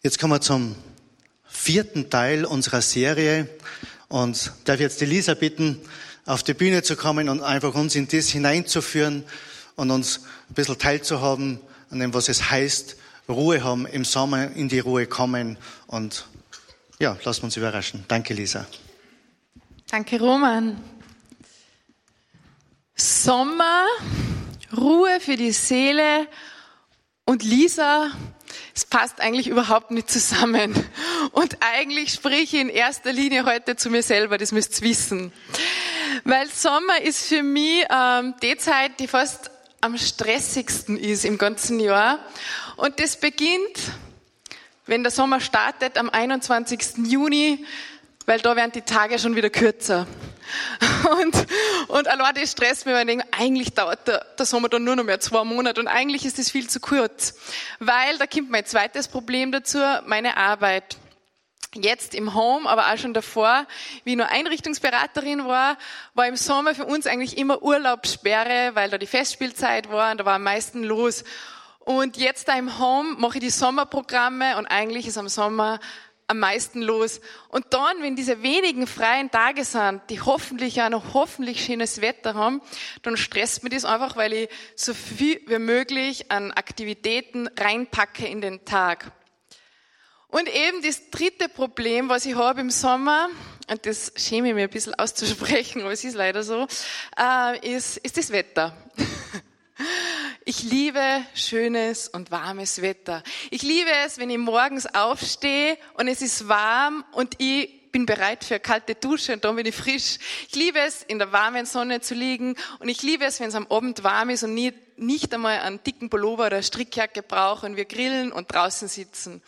Jetzt kommen wir zum vierten Teil unserer Serie und darf jetzt die Lisa bitten, auf die Bühne zu kommen und einfach uns in das hineinzuführen und uns ein bisschen teilzuhaben an dem, was es heißt, Ruhe haben, im Sommer in die Ruhe kommen und ja, lassen wir uns überraschen. Danke, Lisa. Danke, Roman. Sommer, Ruhe für die Seele und Lisa, es passt eigentlich überhaupt nicht zusammen. Und eigentlich spreche ich in erster Linie heute zu mir selber, das müsst ihr wissen. Weil Sommer ist für mich ähm, die Zeit, die fast am stressigsten ist im ganzen Jahr. Und das beginnt, wenn der Sommer startet, am 21. Juni, weil da werden die Tage schon wieder kürzer. Und, und allein stresst mich, weil ich denke, eigentlich dauert der, der Sommer dann nur noch mehr zwei Monate und eigentlich ist das viel zu kurz. Weil da kommt mein zweites Problem dazu, meine Arbeit jetzt im Home, aber auch schon davor, wie ich nur Einrichtungsberaterin war, war im Sommer für uns eigentlich immer Urlaubssperre, weil da die Festspielzeit war und da war am meisten los. Und jetzt da im Home mache ich die Sommerprogramme und eigentlich ist am Sommer am meisten los. Und dann, wenn diese wenigen freien Tage sind, die hoffentlich auch noch hoffentlich schönes Wetter haben, dann stresst mir das einfach, weil ich so viel wie möglich an Aktivitäten reinpacke in den Tag. Und eben das dritte Problem, was ich habe im Sommer, und das schäme ich mir ein bisschen auszusprechen, aber es ist leider so, äh, ist, ist das Wetter. Ich liebe schönes und warmes Wetter. Ich liebe es, wenn ich morgens aufstehe und es ist warm und ich bin bereit für eine kalte Dusche und dann bin ich frisch. Ich liebe es, in der warmen Sonne zu liegen und ich liebe es, wenn es am Abend warm ist und nicht, nicht einmal einen dicken Pullover oder Strickjacke brauche und wir grillen und draußen sitzen.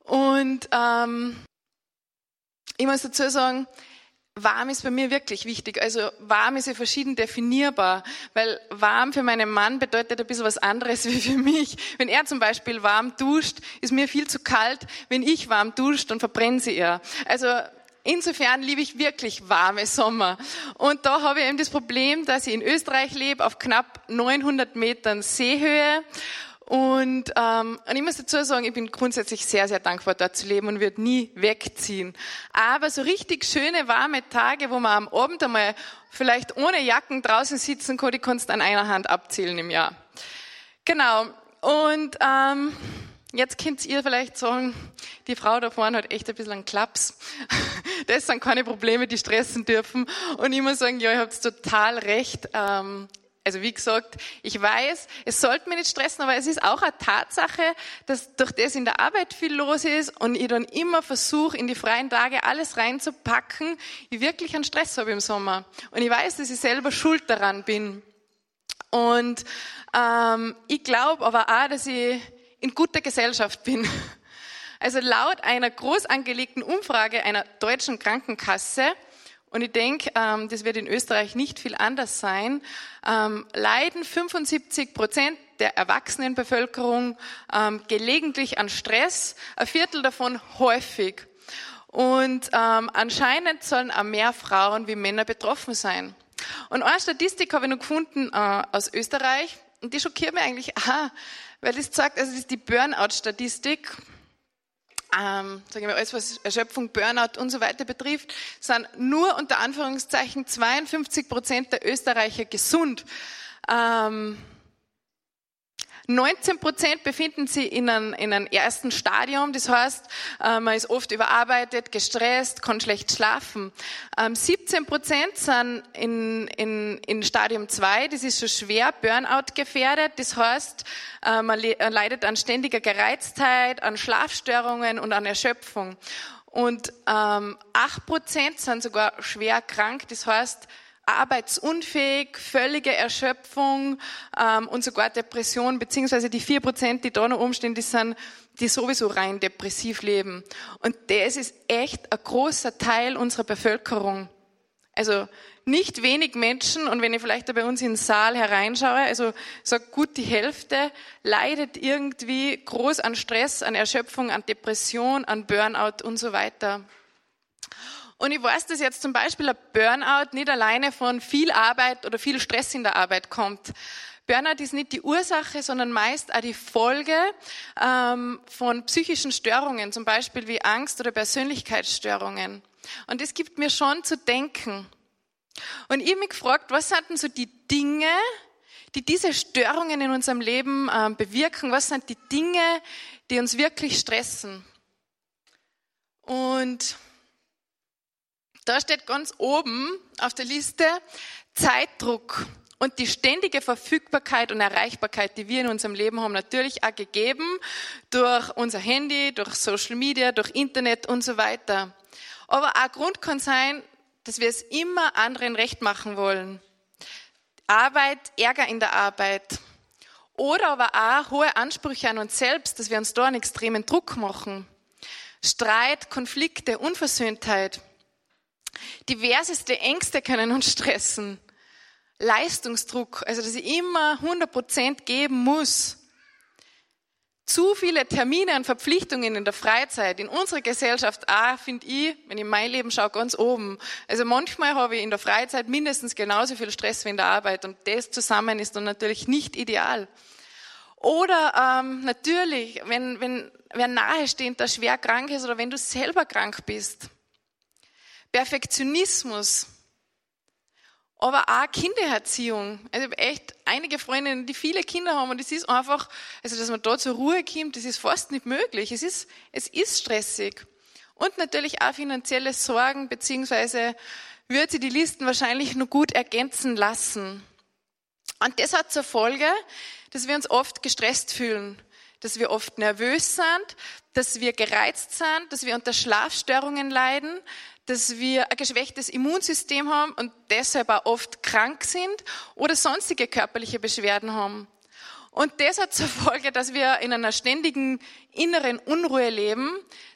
Und ähm, ich muss dazu sagen, warm ist bei mir wirklich wichtig. Also warm ist ja verschieden definierbar, weil warm für meinen Mann bedeutet ein bisschen was anderes wie für mich. Wenn er zum Beispiel warm duscht, ist mir viel zu kalt. Wenn ich warm duscht, dann verbrennen sie er. Also Insofern liebe ich wirklich warme Sommer. Und da habe ich eben das Problem, dass ich in Österreich lebe, auf knapp 900 Metern Seehöhe und, ähm, und ich muss dazu sagen, ich bin grundsätzlich sehr, sehr dankbar, dort zu leben und würde nie wegziehen. Aber so richtig schöne, warme Tage, wo man am Abend einmal vielleicht ohne Jacken draußen sitzen kann, die kannst du an einer Hand abzählen im Jahr. Genau. Und ähm, jetzt könnt ihr vielleicht sagen, die Frau da vorne hat echt ein bisschen einen Klaps. Das sind keine Probleme, die stressen dürfen. Und ich muss sagen, ja, ihr habt total recht. Ähm, also wie gesagt, ich weiß, es sollte mich nicht stressen, aber es ist auch eine Tatsache, dass durch das in der Arbeit viel los ist und ich dann immer versuche, in die freien Tage alles reinzupacken, ich wirklich einen Stress habe im Sommer. Und ich weiß, dass ich selber schuld daran bin. Und ähm, ich glaube aber auch, dass ich in guter Gesellschaft bin. Also laut einer groß angelegten Umfrage einer deutschen Krankenkasse und ich denke, ähm, das wird in Österreich nicht viel anders sein, ähm, leiden 75 Prozent der Erwachsenenbevölkerung ähm, gelegentlich an Stress, ein Viertel davon häufig. Und ähm, anscheinend sollen auch mehr Frauen wie Männer betroffen sein. Und eine Statistik habe ich noch gefunden äh, aus Österreich, und die schockiert mich eigentlich, aha, weil das sagt, also das ist die Burnout-Statistik ähm, sagen wir alles, was Erschöpfung, Burnout und so weiter betrifft, sind nur unter Anführungszeichen 52 Prozent der Österreicher gesund. Ähm, 19 Prozent befinden sich in einem, in einem ersten Stadium. Das heißt, äh, man ist oft überarbeitet, gestresst, kann schlecht schlafen. 17 ähm, Prozent sind in, in, in Stadium 2. Das ist schon schwer Burnout gefährdet. Das heißt, äh, man leidet an ständiger Gereiztheit, an Schlafstörungen und an Erschöpfung. Und ähm, 8 Prozent sind sogar schwer krank. Das heißt, arbeitsunfähig, völlige Erschöpfung ähm, und sogar Depression, beziehungsweise die vier Prozent, die da noch umstehen, die sind, die sowieso rein depressiv leben. Und das ist echt ein großer Teil unserer Bevölkerung. Also nicht wenig Menschen, und wenn ich vielleicht da bei uns in den Saal hereinschaue, also sag gut die Hälfte, leidet irgendwie groß an Stress, an Erschöpfung, an Depression, an Burnout und so weiter. Und ich weiß, dass jetzt zum Beispiel ein Burnout nicht alleine von viel Arbeit oder viel Stress in der Arbeit kommt. Burnout ist nicht die Ursache, sondern meist auch die Folge ähm, von psychischen Störungen, zum Beispiel wie Angst oder Persönlichkeitsstörungen. Und es gibt mir schon zu denken. Und ich habe mich gefragt, was sind denn so die Dinge, die diese Störungen in unserem Leben äh, bewirken? Was sind die Dinge, die uns wirklich stressen? Und da steht ganz oben auf der Liste Zeitdruck und die ständige Verfügbarkeit und Erreichbarkeit, die wir in unserem Leben haben, natürlich auch gegeben durch unser Handy, durch Social Media, durch Internet und so weiter. Aber ein Grund kann sein, dass wir es immer anderen recht machen wollen. Arbeit, Ärger in der Arbeit. Oder aber auch hohe Ansprüche an uns selbst, dass wir uns da einen extremen Druck machen. Streit, Konflikte, Unversöhntheit. Diverseste Ängste können uns stressen. Leistungsdruck, also dass ich immer 100 Prozent geben muss. Zu viele Termine und Verpflichtungen in der Freizeit, in unserer Gesellschaft auch, finde ich, wenn ich mein Leben schaue, ganz oben. Also manchmal habe ich in der Freizeit mindestens genauso viel Stress wie in der Arbeit und das zusammen ist dann natürlich nicht ideal. Oder ähm, natürlich, wenn, wenn wer nahestehend da schwer krank ist oder wenn du selber krank bist. Perfektionismus, aber auch Kindererziehung. Also ich habe echt einige Freundinnen, die viele Kinder haben und es ist einfach, also dass man da zur Ruhe kommt, das ist fast nicht möglich. Es ist, es ist stressig. Und natürlich auch finanzielle Sorgen, beziehungsweise würde sie die Listen wahrscheinlich nur gut ergänzen lassen. Und das hat zur Folge, dass wir uns oft gestresst fühlen, dass wir oft nervös sind, dass wir gereizt sind, dass wir unter Schlafstörungen leiden, dass wir ein geschwächtes Immunsystem haben und deshalb auch oft krank sind oder sonstige körperliche Beschwerden haben. Und das hat zur Folge, dass wir in einer ständigen inneren Unruhe leben,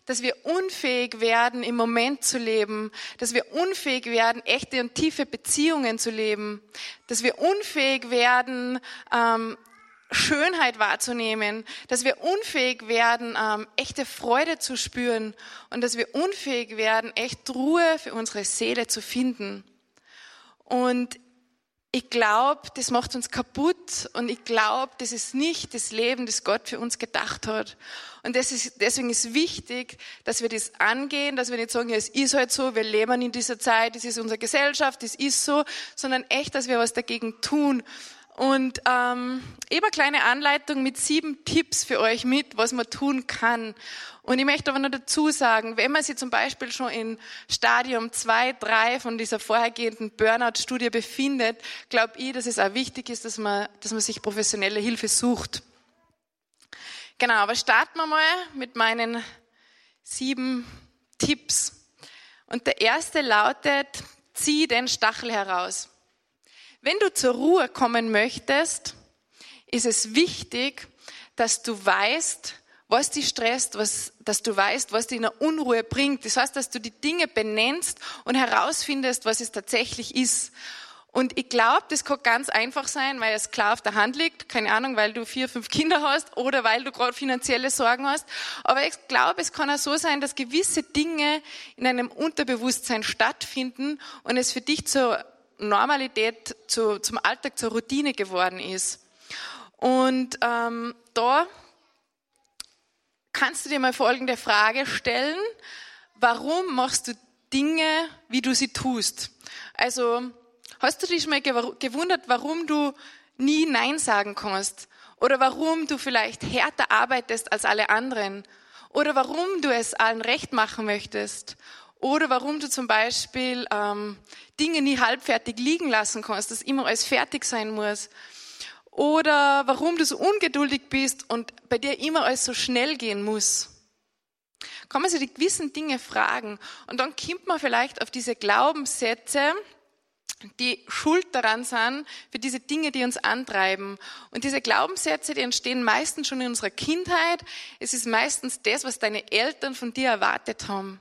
dass wir unfähig werden, im Moment zu leben, dass wir unfähig werden, echte und tiefe Beziehungen zu leben, dass wir unfähig werden, ähm, Schönheit wahrzunehmen, dass wir unfähig werden, ähm, echte Freude zu spüren und dass wir unfähig werden, echt Ruhe für unsere Seele zu finden. Und ich glaube, das macht uns kaputt und ich glaube, das ist nicht das Leben, das Gott für uns gedacht hat. Und ist, deswegen ist wichtig, dass wir das angehen, dass wir nicht sagen, ja, es ist halt so, wir leben in dieser Zeit, das ist unsere Gesellschaft, das ist so, sondern echt, dass wir was dagegen tun und ähm, eben eine kleine Anleitung mit sieben Tipps für euch mit, was man tun kann. Und ich möchte aber noch dazu sagen, wenn man sich zum Beispiel schon in Stadium 2, 3 von dieser vorhergehenden Burnout-Studie befindet, glaube ich, dass es auch wichtig ist, dass man, dass man sich professionelle Hilfe sucht. Genau, aber starten wir mal mit meinen sieben Tipps. Und der erste lautet, zieh den Stachel heraus. Wenn du zur Ruhe kommen möchtest, ist es wichtig, dass du weißt, was dich stresst, was, dass du weißt, was dich in eine Unruhe bringt. Das heißt, dass du die Dinge benennst und herausfindest, was es tatsächlich ist. Und ich glaube, das kann ganz einfach sein, weil es klar auf der Hand liegt. Keine Ahnung, weil du vier, fünf Kinder hast oder weil du gerade finanzielle Sorgen hast. Aber ich glaube, es kann auch so sein, dass gewisse Dinge in einem Unterbewusstsein stattfinden und es für dich zur Normalität zu, zum Alltag, zur Routine geworden ist. Und ähm, da kannst du dir mal folgende Frage stellen. Warum machst du Dinge, wie du sie tust? Also, hast du dich mal gewundert, warum du nie Nein sagen kannst? Oder warum du vielleicht härter arbeitest als alle anderen? Oder warum du es allen recht machen möchtest? Oder warum du zum Beispiel ähm, Dinge nie halbfertig liegen lassen kannst, dass immer alles fertig sein muss. Oder warum du so ungeduldig bist und bei dir immer alles so schnell gehen muss. Kann man sich die gewissen Dinge fragen. Und dann kommt man vielleicht auf diese Glaubenssätze, die schuld daran sind für diese Dinge, die uns antreiben. Und diese Glaubenssätze, die entstehen meistens schon in unserer Kindheit. Es ist meistens das, was deine Eltern von dir erwartet haben.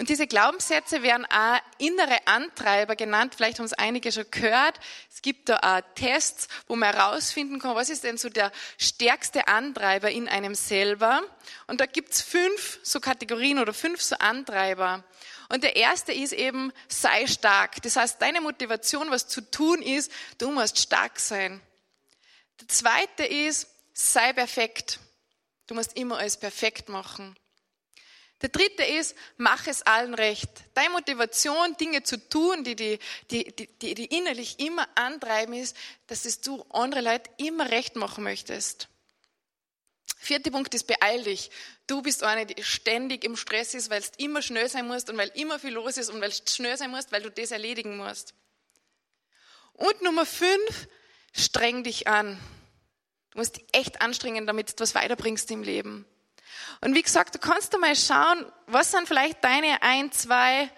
Und diese Glaubenssätze werden auch innere Antreiber genannt. Vielleicht haben es einige schon gehört. Es gibt da auch Tests, wo man herausfinden kann, was ist denn so der stärkste Antreiber in einem selber. Und da gibt's fünf so Kategorien oder fünf so Antreiber. Und der erste ist eben, sei stark. Das heißt, deine Motivation, was zu tun ist, du musst stark sein. Der zweite ist, sei perfekt. Du musst immer alles perfekt machen. Der dritte ist, mach es allen recht. Deine Motivation, Dinge zu tun, die die, die, die, die innerlich immer antreiben, ist, dass es du andere Leute immer recht machen möchtest. Vierter Punkt ist, beeil dich. Du bist eine, die ständig im Stress ist, weil du immer schnell sein musst und weil immer viel los ist und weil du schnell sein musst, weil du das erledigen musst. Und Nummer fünf, streng dich an. Du musst dich echt anstrengen, damit du was weiterbringst im Leben. Und wie gesagt, du kannst mal schauen, was sind vielleicht deine ein, zwei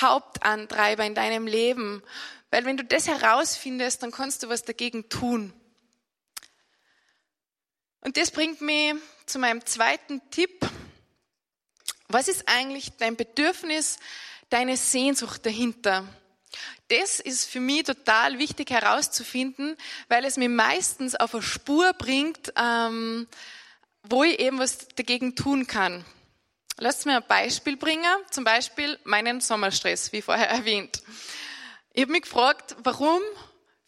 Hauptantreiber in deinem Leben. Weil wenn du das herausfindest, dann kannst du was dagegen tun. Und das bringt mich zu meinem zweiten Tipp. Was ist eigentlich dein Bedürfnis, deine Sehnsucht dahinter? Das ist für mich total wichtig herauszufinden, weil es mir meistens auf eine Spur bringt, ähm, wo ich eben was dagegen tun kann. Lasst mir ein Beispiel bringen, zum Beispiel meinen Sommerstress, wie vorher erwähnt. Ich habe mich gefragt, warum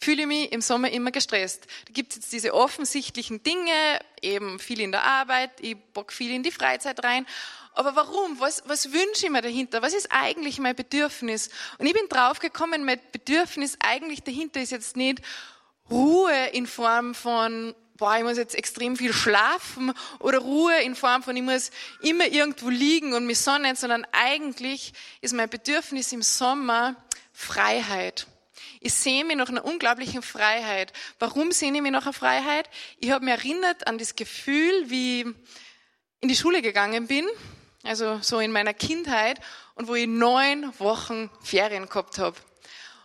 fühle ich mich im Sommer immer gestresst. Da gibt es jetzt diese offensichtlichen Dinge, eben viel in der Arbeit, ich bock viel in die Freizeit rein. Aber warum? Was, was wünsche ich mir dahinter? Was ist eigentlich mein Bedürfnis? Und ich bin draufgekommen, mein Bedürfnis eigentlich dahinter ist jetzt nicht Ruhe in Form von boah, ich muss jetzt extrem viel schlafen oder Ruhe in Form von, ich muss immer irgendwo liegen und mich sonnen, sondern eigentlich ist mein Bedürfnis im Sommer Freiheit. Ich sehe mich nach einer unglaublichen Freiheit. Warum sehe ich mich nach einer Freiheit? Ich habe mich erinnert an das Gefühl, wie ich in die Schule gegangen bin, also so in meiner Kindheit, und wo ich neun Wochen Ferien gehabt habe.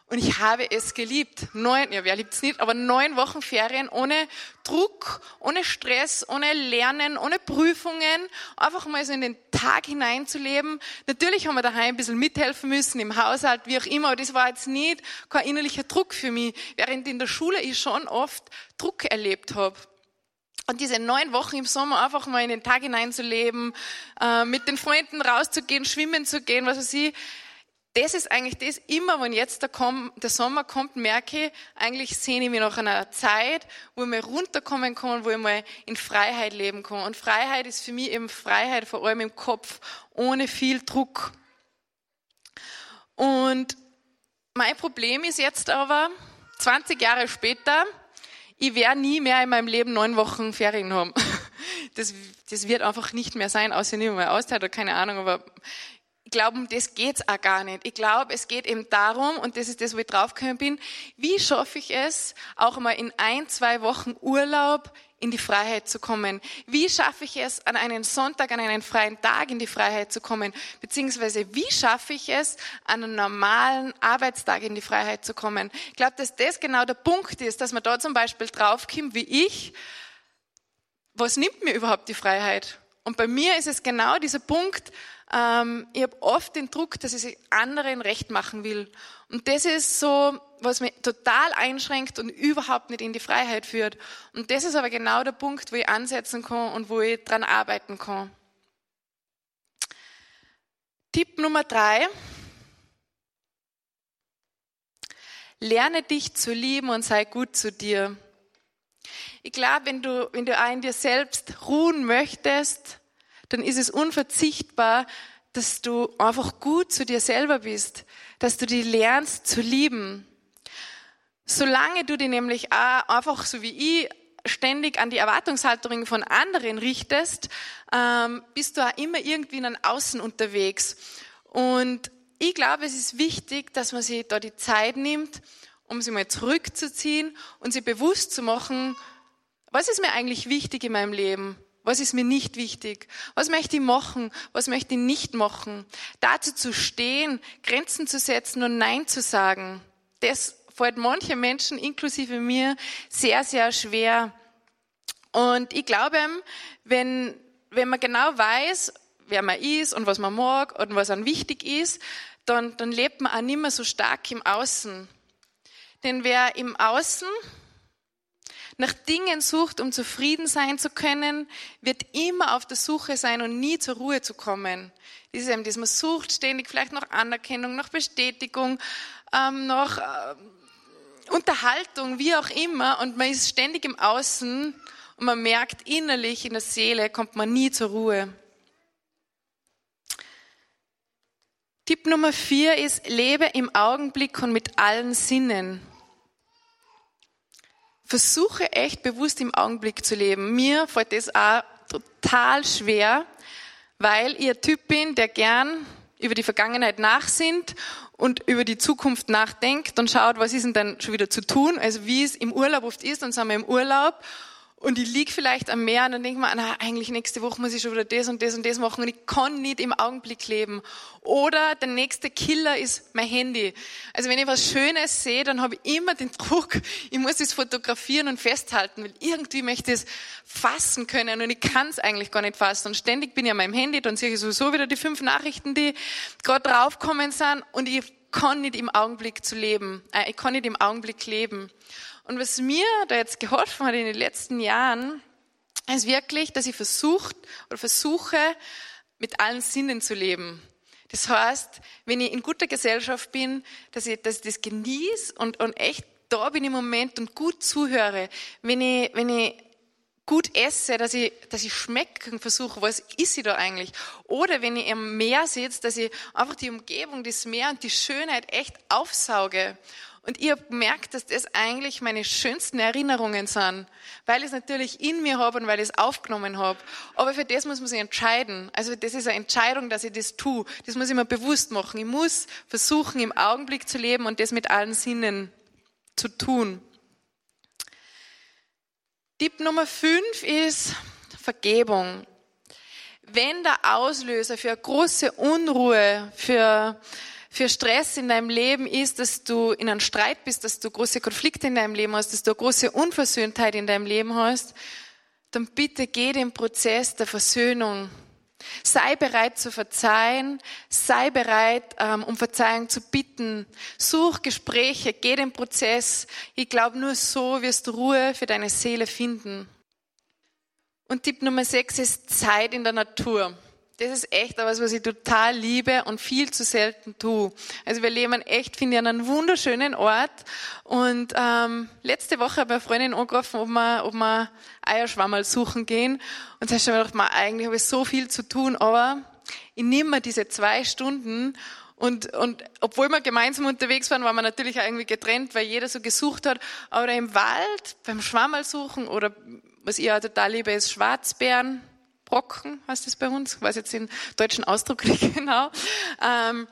Und ich habe es geliebt. Neun, ja, wer liebt's nicht, aber neun Wochen Ferien ohne Druck, ohne Stress, ohne Lernen, ohne Prüfungen, einfach mal so in den Tag hineinzuleben. Natürlich haben wir daheim ein bisschen mithelfen müssen, im Haushalt, wie auch immer, aber das war jetzt nicht kein innerlicher Druck für mich, während in der Schule ich schon oft Druck erlebt habe. Und diese neun Wochen im Sommer einfach mal in den Tag hineinzuleben, äh, mit den Freunden rauszugehen, schwimmen zu gehen, was weiß ich, das ist eigentlich das, immer wenn jetzt der, der, Sommer kommt, merke ich, eigentlich sehne ich mich nach einer Zeit, wo ich mal runterkommen kann, wo ich mal in Freiheit leben kann. Und Freiheit ist für mich eben Freiheit, vor allem im Kopf, ohne viel Druck. Und mein Problem ist jetzt aber, 20 Jahre später, ich werde nie mehr in meinem Leben neun Wochen Ferien haben. Das, das wird einfach nicht mehr sein, außer ich nehme mal Auszeit oder keine Ahnung, aber glaube, um das geht's auch gar nicht. Ich glaube, es geht eben darum, und das ist das, wo ich draufgekommen bin, wie schaffe ich es, auch mal in ein, zwei Wochen Urlaub in die Freiheit zu kommen? Wie schaffe ich es, an einen Sonntag, an einen freien Tag in die Freiheit zu kommen? Beziehungsweise, wie schaffe ich es, an einen normalen Arbeitstag in die Freiheit zu kommen? Ich glaube, dass das genau der Punkt ist, dass man da zum Beispiel draufkommt, wie ich, was nimmt mir überhaupt die Freiheit? Und bei mir ist es genau dieser Punkt, ähm, ich habe oft den Druck, dass ich es anderen recht machen will. Und das ist so, was mich total einschränkt und überhaupt nicht in die Freiheit führt. Und das ist aber genau der Punkt, wo ich ansetzen kann und wo ich dran arbeiten kann. Tipp Nummer drei. Lerne dich zu lieben und sei gut zu dir. Ich glaube, wenn du, wenn du auch in dir selbst ruhen möchtest, dann ist es unverzichtbar, dass du einfach gut zu dir selber bist, dass du die lernst zu lieben. Solange du die nämlich auch einfach so wie ich ständig an die Erwartungshaltung von anderen richtest, ähm, bist du auch immer irgendwie in einem Außen unterwegs. Und ich glaube, es ist wichtig, dass man sich da die Zeit nimmt, um sich mal zurückzuziehen und sich bewusst zu machen, was ist mir eigentlich wichtig in meinem Leben? Was ist mir nicht wichtig? Was möchte ich machen? Was möchte ich nicht machen? Dazu zu stehen, Grenzen zu setzen und Nein zu sagen, das fällt manchen Menschen, inklusive mir, sehr, sehr schwer. Und ich glaube, wenn, wenn man genau weiß, wer man ist und was man mag und was einem wichtig ist, dann, dann lebt man auch nicht mehr so stark im Außen. Denn wer im Außen nach Dingen sucht, um zufrieden sein zu können, wird immer auf der Suche sein und nie zur Ruhe zu kommen. Ist eben das, man sucht ständig vielleicht nach Anerkennung, nach Bestätigung, ähm, nach äh, Unterhaltung, wie auch immer, und man ist ständig im Außen und man merkt innerlich in der Seele, kommt man nie zur Ruhe. Tipp Nummer vier ist, lebe im Augenblick und mit allen Sinnen. Versuche echt bewusst im Augenblick zu leben. Mir fällt das auch total schwer, weil ich ein Typ bin, der gern über die Vergangenheit nachsinnt und über die Zukunft nachdenkt und schaut, was ist denn dann schon wieder zu tun. Also wie es im Urlaub oft ist, dann sind wir im Urlaub und ich lieg vielleicht am Meer und dann denke ich mir, na, eigentlich nächste Woche muss ich schon wieder das und das und das machen und ich kann nicht im Augenblick leben. Oder der nächste Killer ist mein Handy. Also wenn ich was Schönes sehe, dann habe ich immer den Druck, ich muss das fotografieren und festhalten, weil irgendwie möchte ich es fassen können und ich kann es eigentlich gar nicht fassen. Und ständig bin ich an meinem Handy, dann sehe ich sowieso wieder die fünf Nachrichten, die gerade draufkommen sind und ich kann nicht im Augenblick zu leben. Äh, ich kann nicht im Augenblick leben. Und was mir da jetzt geholfen hat in den letzten Jahren, ist wirklich, dass ich versucht oder versuche, mit allen Sinnen zu leben. Das heißt, wenn ich in guter Gesellschaft bin, dass ich, dass ich das genieße und, und echt da bin im Moment und gut zuhöre. Wenn ich, wenn ich gut esse, dass ich, dass ich schmecken versuche, was ist sie da eigentlich? Oder wenn ich am Meer sitze, dass ich einfach die Umgebung, das Meer und die Schönheit echt aufsauge und ich habe gemerkt, dass das eigentlich meine schönsten Erinnerungen sind, weil ich es natürlich in mir habe und weil ich es aufgenommen habe. Aber für das muss man sich entscheiden. Also das ist eine Entscheidung, dass ich das tue. Das muss ich mir bewusst machen. Ich muss versuchen, im Augenblick zu leben und das mit allen Sinnen zu tun. Tipp Nummer fünf ist Vergebung. Wenn der Auslöser für große Unruhe, für für Stress in deinem Leben ist, dass du in einem Streit bist, dass du große Konflikte in deinem Leben hast, dass du eine große Unversöhntheit in deinem Leben hast, dann bitte geh den Prozess der Versöhnung. Sei bereit zu verzeihen, sei bereit, ähm, um Verzeihung zu bitten. Such Gespräche, geh den Prozess. Ich glaube, nur so wirst du Ruhe für deine Seele finden. Und Tipp Nummer sechs ist Zeit in der Natur. Das ist echt etwas, was ich total liebe und viel zu selten tue. Also wir leben echt, finde ich, an einem wunderschönen Ort. Und ähm, letzte Woche habe ich eine Freundin angerufen, ob wir, ob wir Eierschwammerl suchen gehen. Und da habe ich mir gedacht, eigentlich habe ich so viel zu tun, aber ich nehme mir diese zwei Stunden und, und obwohl wir gemeinsam unterwegs waren, waren wir natürlich auch irgendwie getrennt, weil jeder so gesucht hat. Aber im Wald, beim Schwammerl suchen oder was ich auch total liebe, ist Schwarzbären Brocken, heißt das bei uns, ich weiß jetzt den deutschen Ausdruck nicht genau. Ähm,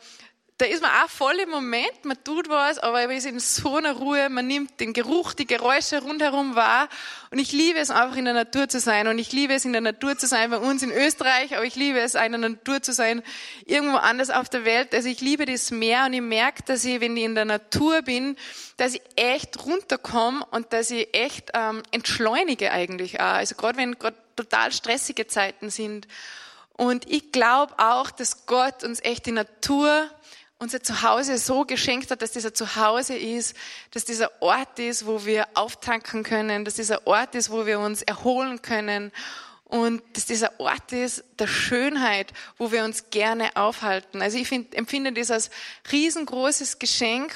da ist man auch voll im Moment, man tut was, aber man ist in so einer Ruhe, man nimmt den Geruch, die Geräusche rundherum wahr. Und ich liebe es einfach in der Natur zu sein. Und ich liebe es in der Natur zu sein bei uns in Österreich, aber ich liebe es in der Natur zu sein irgendwo anders auf der Welt. Also ich liebe das Meer und ich merke, dass ich, wenn ich in der Natur bin, dass ich echt runterkomme und dass ich echt ähm, entschleunige eigentlich auch. Also gerade wenn gerade total stressige Zeiten sind. Und ich glaube auch, dass Gott uns echt die Natur unser Zuhause so geschenkt hat, dass dieser Zuhause ist, dass dieser Ort ist, wo wir auftanken können, dass dieser Ort ist, wo wir uns erholen können und dass dieser Ort ist der Schönheit, wo wir uns gerne aufhalten. Also ich find, empfinde das als riesengroßes Geschenk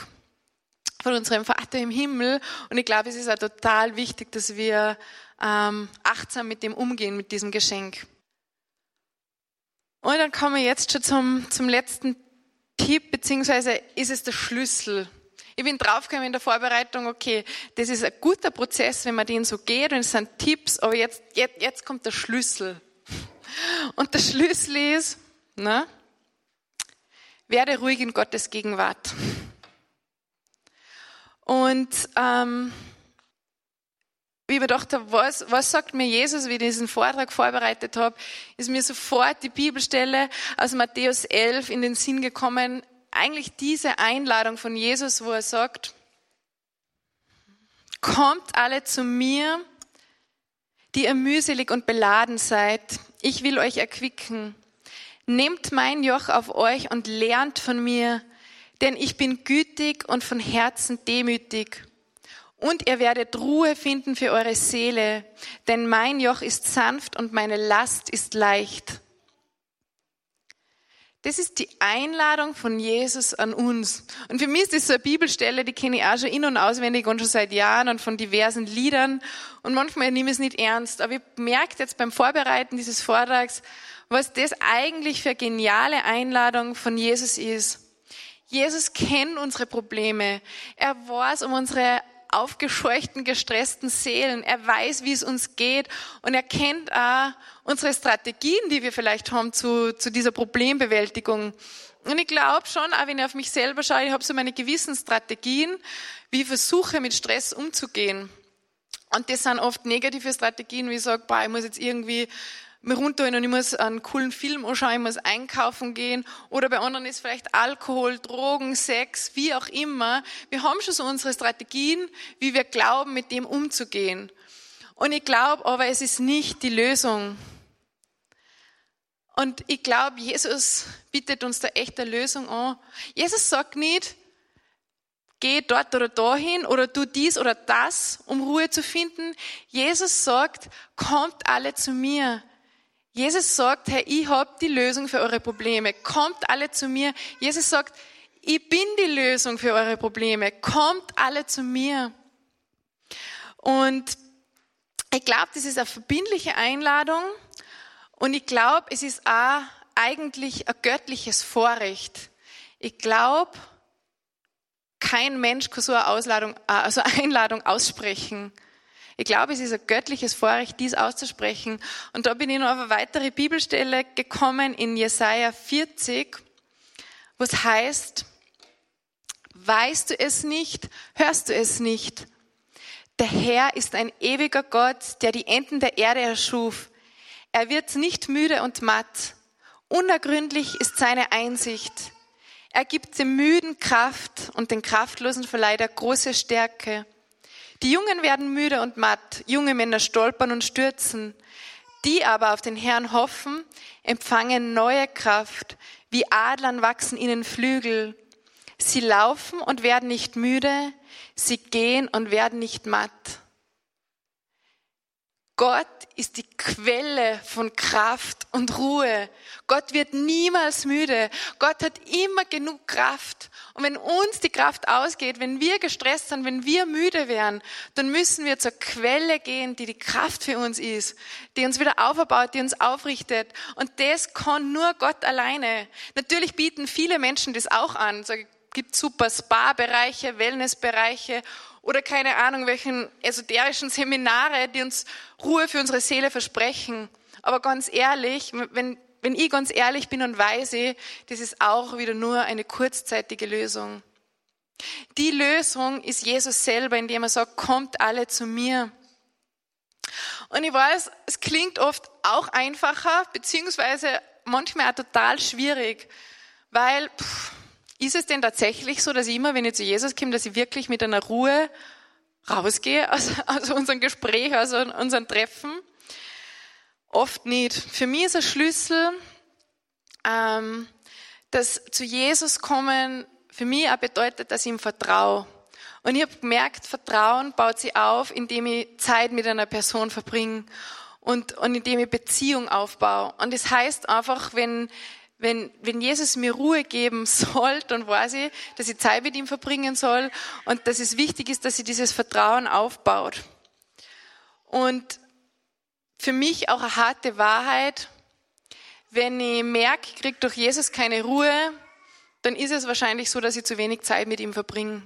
von unserem Vater im Himmel und ich glaube, es ist auch total wichtig, dass wir ähm, achtsam mit dem umgehen, mit diesem Geschenk. Und dann kommen wir jetzt schon zum, zum letzten Tipp, beziehungsweise ist es der Schlüssel. Ich bin draufgekommen in der Vorbereitung, okay, das ist ein guter Prozess, wenn man den so geht und es sind Tipps, aber jetzt, jetzt, jetzt kommt der Schlüssel. Und der Schlüssel ist, ne, werde ruhig in Gottes Gegenwart. Und ähm, ich mir gedacht habe, was, was sagt mir Jesus, wie ich diesen Vortrag vorbereitet habe, ist mir sofort die Bibelstelle aus Matthäus 11 in den Sinn gekommen. Eigentlich diese Einladung von Jesus, wo er sagt, kommt alle zu mir, die ihr mühselig und beladen seid. Ich will euch erquicken. Nehmt mein Joch auf euch und lernt von mir, denn ich bin gütig und von Herzen demütig und ihr werdet Ruhe finden für eure Seele, denn mein Joch ist sanft und meine Last ist leicht. Das ist die Einladung von Jesus an uns. Und für mich ist das so eine Bibelstelle, die kenne ich auch schon in- und auswendig und schon seit Jahren und von diversen Liedern. Und manchmal nehme ich es nicht ernst. Aber ich merke jetzt beim Vorbereiten dieses Vortrags, was das eigentlich für eine geniale Einladung von Jesus ist. Jesus kennt unsere Probleme. Er weiß um unsere aufgescheuchten, gestressten Seelen. Er weiß, wie es uns geht und er kennt auch unsere Strategien, die wir vielleicht haben zu, zu dieser Problembewältigung. Und ich glaube schon, auch wenn ich auf mich selber schaue, ich habe so meine gewissen Strategien, wie ich versuche, mit Stress umzugehen. Und das sind oft negative Strategien, wie ich sage, ich muss jetzt irgendwie mir runterholen und ich muss einen coolen Film anschauen, ich muss einkaufen gehen oder bei anderen ist vielleicht Alkohol, Drogen, Sex, wie auch immer. Wir haben schon so unsere Strategien, wie wir glauben, mit dem umzugehen. Und ich glaube aber, es ist nicht die Lösung. Und ich glaube, Jesus bietet uns da echt eine Lösung an. Jesus sagt nicht, geh dort oder dahin oder tu dies oder das, um Ruhe zu finden. Jesus sagt, kommt alle zu mir. Jesus sagt, hey, ich habe die Lösung für eure Probleme. Kommt alle zu mir. Jesus sagt, ich bin die Lösung für eure Probleme. Kommt alle zu mir. Und ich glaube, das ist eine verbindliche Einladung. Und ich glaube, es ist auch eigentlich ein göttliches Vorrecht. Ich glaube, kein Mensch kann so eine, Ausladung, also Einladung aussprechen. Ich glaube, es ist ein göttliches Vorrecht, dies auszusprechen. Und da bin ich noch auf eine weitere Bibelstelle gekommen in Jesaja 40, wo es heißt, weißt du es nicht, hörst du es nicht? Der Herr ist ein ewiger Gott, der die Enden der Erde erschuf. Er wird nicht müde und matt. Unergründlich ist seine Einsicht. Er gibt dem Müden Kraft und den Kraftlosen verleiht er große Stärke. Die Jungen werden müde und matt, junge Männer stolpern und stürzen. Die aber auf den Herrn hoffen, empfangen neue Kraft. Wie Adlern wachsen ihnen Flügel. Sie laufen und werden nicht müde, sie gehen und werden nicht matt. Gott ist die Quelle von Kraft und Ruhe. Gott wird niemals müde. Gott hat immer genug Kraft. Und wenn uns die Kraft ausgeht, wenn wir gestresst sind, wenn wir müde werden, dann müssen wir zur Quelle gehen, die die Kraft für uns ist, die uns wieder aufbaut, die uns aufrichtet. Und das kann nur Gott alleine. Natürlich bieten viele Menschen das auch an. Gibt super Spa-Bereiche, Wellness-Bereiche oder keine Ahnung, welchen esoterischen Seminare, die uns Ruhe für unsere Seele versprechen. Aber ganz ehrlich, wenn, wenn ich ganz ehrlich bin und weiß, das ist auch wieder nur eine kurzzeitige Lösung. Die Lösung ist Jesus selber, indem er sagt, kommt alle zu mir. Und ich weiß, es klingt oft auch einfacher, beziehungsweise manchmal auch total schwierig, weil pff, ist es denn tatsächlich so, dass ich immer, wenn ich zu Jesus komme, dass ich wirklich mit einer Ruhe rausgehe aus, aus unserem Gespräch, aus unserem Treffen? Oft nicht. Für mich ist ein Schlüssel, ähm, dass zu Jesus kommen für mich auch bedeutet, dass ich ihm vertraue. Und ich habe gemerkt, Vertrauen baut sich auf, indem ich Zeit mit einer Person verbringe und, und indem ich Beziehung aufbaue. Und das heißt einfach, wenn, wenn, wenn Jesus mir Ruhe geben soll, dann weiß ich, dass ich Zeit mit ihm verbringen soll und dass es wichtig ist, dass sie dieses Vertrauen aufbaut. Und für mich auch eine harte Wahrheit, wenn ich merke, ich kriege durch Jesus keine Ruhe, dann ist es wahrscheinlich so, dass ich zu wenig Zeit mit ihm verbringe.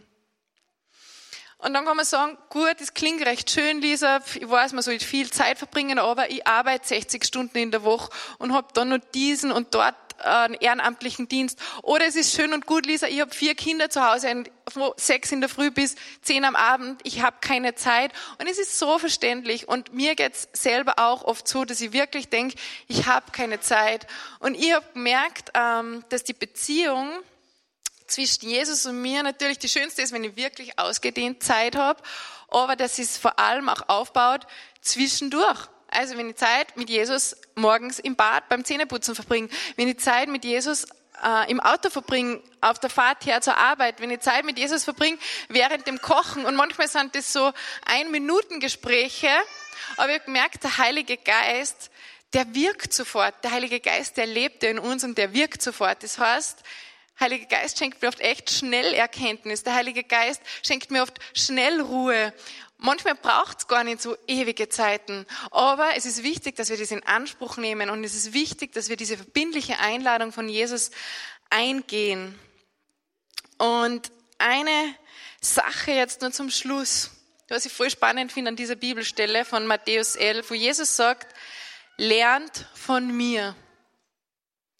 Und dann kann man sagen, gut, das klingt recht schön, Lisa, ich weiß, man soll viel Zeit verbringen, aber ich arbeite 60 Stunden in der Woche und habe dann noch diesen und dort einen ehrenamtlichen Dienst. Oder es ist schön und gut, Lisa, ich habe vier Kinder zu Hause, von sechs in der Früh bis zehn am Abend, ich habe keine Zeit. Und es ist so verständlich. Und mir geht's selber auch oft so, dass ich wirklich denke, ich habe keine Zeit. Und ich habe gemerkt, ähm, dass die Beziehung zwischen Jesus und mir natürlich die schönste ist, wenn ich wirklich ausgedehnt Zeit habe, aber dass es vor allem auch aufbaut zwischendurch. Also wenn ich Zeit mit Jesus morgens im Bad beim Zähneputzen verbringe, wenn ich Zeit mit Jesus äh, im Auto verbringe, auf der Fahrt her zur Arbeit, wenn ich Zeit mit Jesus verbringe, während dem Kochen und manchmal sind das so Ein-Minuten-Gespräche, aber ich habe gemerkt, der Heilige Geist, der wirkt sofort. Der Heilige Geist, der lebt in uns und der wirkt sofort. Das heißt, Heilige Geist schenkt mir oft echt schnell Erkenntnis. Der Heilige Geist schenkt mir oft schnell Ruhe. Manchmal braucht es gar nicht so ewige Zeiten. Aber es ist wichtig, dass wir das in Anspruch nehmen und es ist wichtig, dass wir diese verbindliche Einladung von Jesus eingehen. Und eine Sache jetzt nur zum Schluss, was ich voll spannend finde an dieser Bibelstelle von Matthäus 11, wo Jesus sagt, lernt von mir.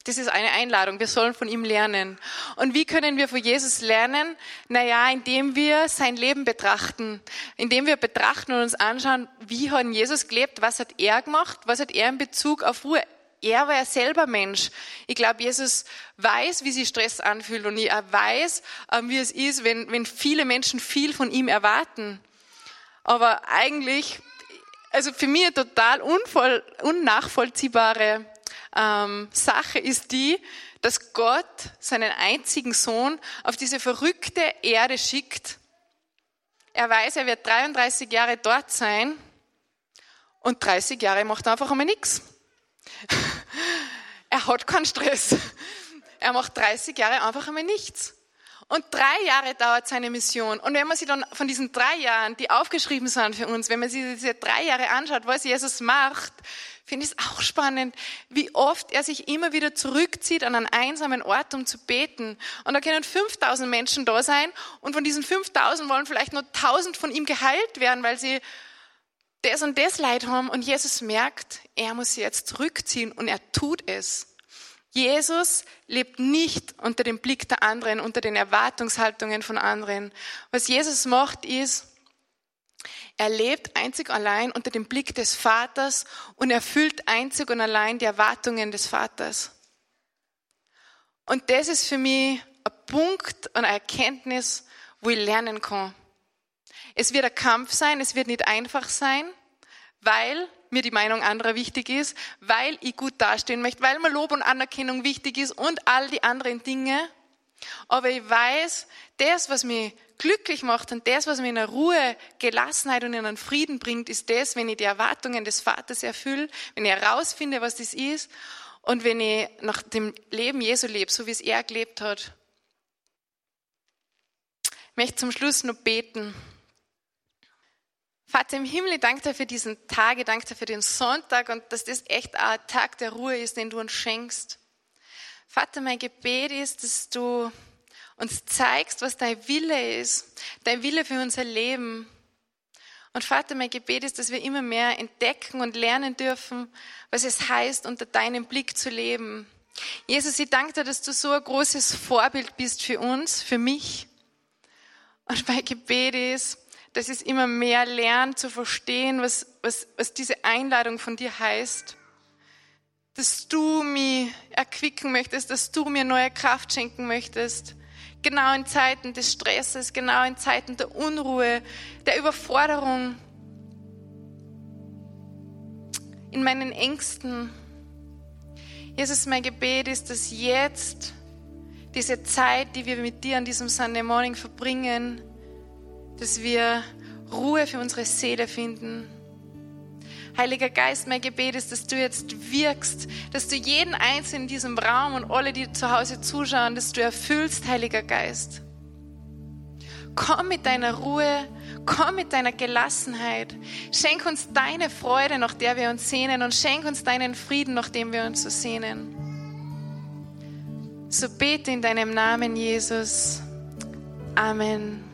Das ist eine Einladung. Wir sollen von ihm lernen. Und wie können wir von Jesus lernen? Naja, indem wir sein Leben betrachten. Indem wir betrachten und uns anschauen, wie hat Jesus gelebt? Was hat er gemacht? Was hat er in Bezug auf Ruhe? Er war ja selber Mensch. Ich glaube, Jesus weiß, wie sich Stress anfühlt und er weiß, ähm, wie es ist, wenn, wenn viele Menschen viel von ihm erwarten. Aber eigentlich, also für mich total unvoll, unnachvollziehbare ähm, Sache ist die, dass Gott seinen einzigen Sohn auf diese verrückte Erde schickt. Er weiß, er wird 33 Jahre dort sein und 30 Jahre macht er einfach einmal nichts. Er hat keinen Stress. Er macht 30 Jahre einfach einmal nichts. Und drei Jahre dauert seine Mission. Und wenn man sich dann von diesen drei Jahren, die aufgeschrieben sind für uns, wenn man sich diese drei Jahre anschaut, was Jesus macht, finde ich es auch spannend, wie oft er sich immer wieder zurückzieht an einen einsamen Ort, um zu beten. Und da können 5000 Menschen da sein und von diesen 5000 wollen vielleicht nur 1000 von ihm geheilt werden, weil sie das und das Leid haben. Und Jesus merkt, er muss sich jetzt zurückziehen und er tut es. Jesus lebt nicht unter dem Blick der anderen, unter den Erwartungshaltungen von anderen. Was Jesus macht ist, er lebt einzig allein unter dem Blick des Vaters und erfüllt einzig und allein die Erwartungen des Vaters. Und das ist für mich ein Punkt und eine Erkenntnis, wo ich lernen kann. Es wird ein Kampf sein, es wird nicht einfach sein, weil mir die Meinung anderer wichtig ist, weil ich gut dastehen möchte, weil mir Lob und Anerkennung wichtig ist und all die anderen Dinge. Aber ich weiß, das, was mich glücklich macht und das, was mich in eine Ruhe, Gelassenheit und in einen Frieden bringt, ist das, wenn ich die Erwartungen des Vaters erfülle, wenn ich herausfinde, was das ist und wenn ich nach dem Leben Jesu lebe, so wie es er gelebt hat. Ich möchte zum Schluss noch beten. Vater im Himmel, ich danke dir für diesen Tag, ich danke dir für den Sonntag und dass das echt ein Tag der Ruhe ist, den du uns schenkst. Vater, mein Gebet ist, dass du uns zeigst, was dein Wille ist, dein Wille für unser Leben. Und Vater, mein Gebet ist, dass wir immer mehr entdecken und lernen dürfen, was es heißt, unter deinem Blick zu leben. Jesus, ich danke dir, dass du so ein großes Vorbild bist für uns, für mich. Und mein Gebet ist, dass ich immer mehr lerne zu verstehen, was, was, was diese Einladung von dir heißt. Dass du mich erquicken möchtest, dass du mir neue Kraft schenken möchtest. Genau in Zeiten des Stresses, genau in Zeiten der Unruhe, der Überforderung, in meinen Ängsten. Jesus, mein Gebet ist, dass jetzt diese Zeit, die wir mit dir an diesem Sunday Morning verbringen, dass wir Ruhe für unsere Seele finden. Heiliger Geist, mein Gebet ist, dass du jetzt wirkst, dass du jeden Einzelnen in diesem Raum und alle, die zu Hause zuschauen, dass du erfüllst, Heiliger Geist. Komm mit deiner Ruhe, komm mit deiner Gelassenheit. Schenk uns deine Freude, nach der wir uns sehnen, und schenk uns deinen Frieden, nach dem wir uns so sehnen. So bete in deinem Namen, Jesus. Amen.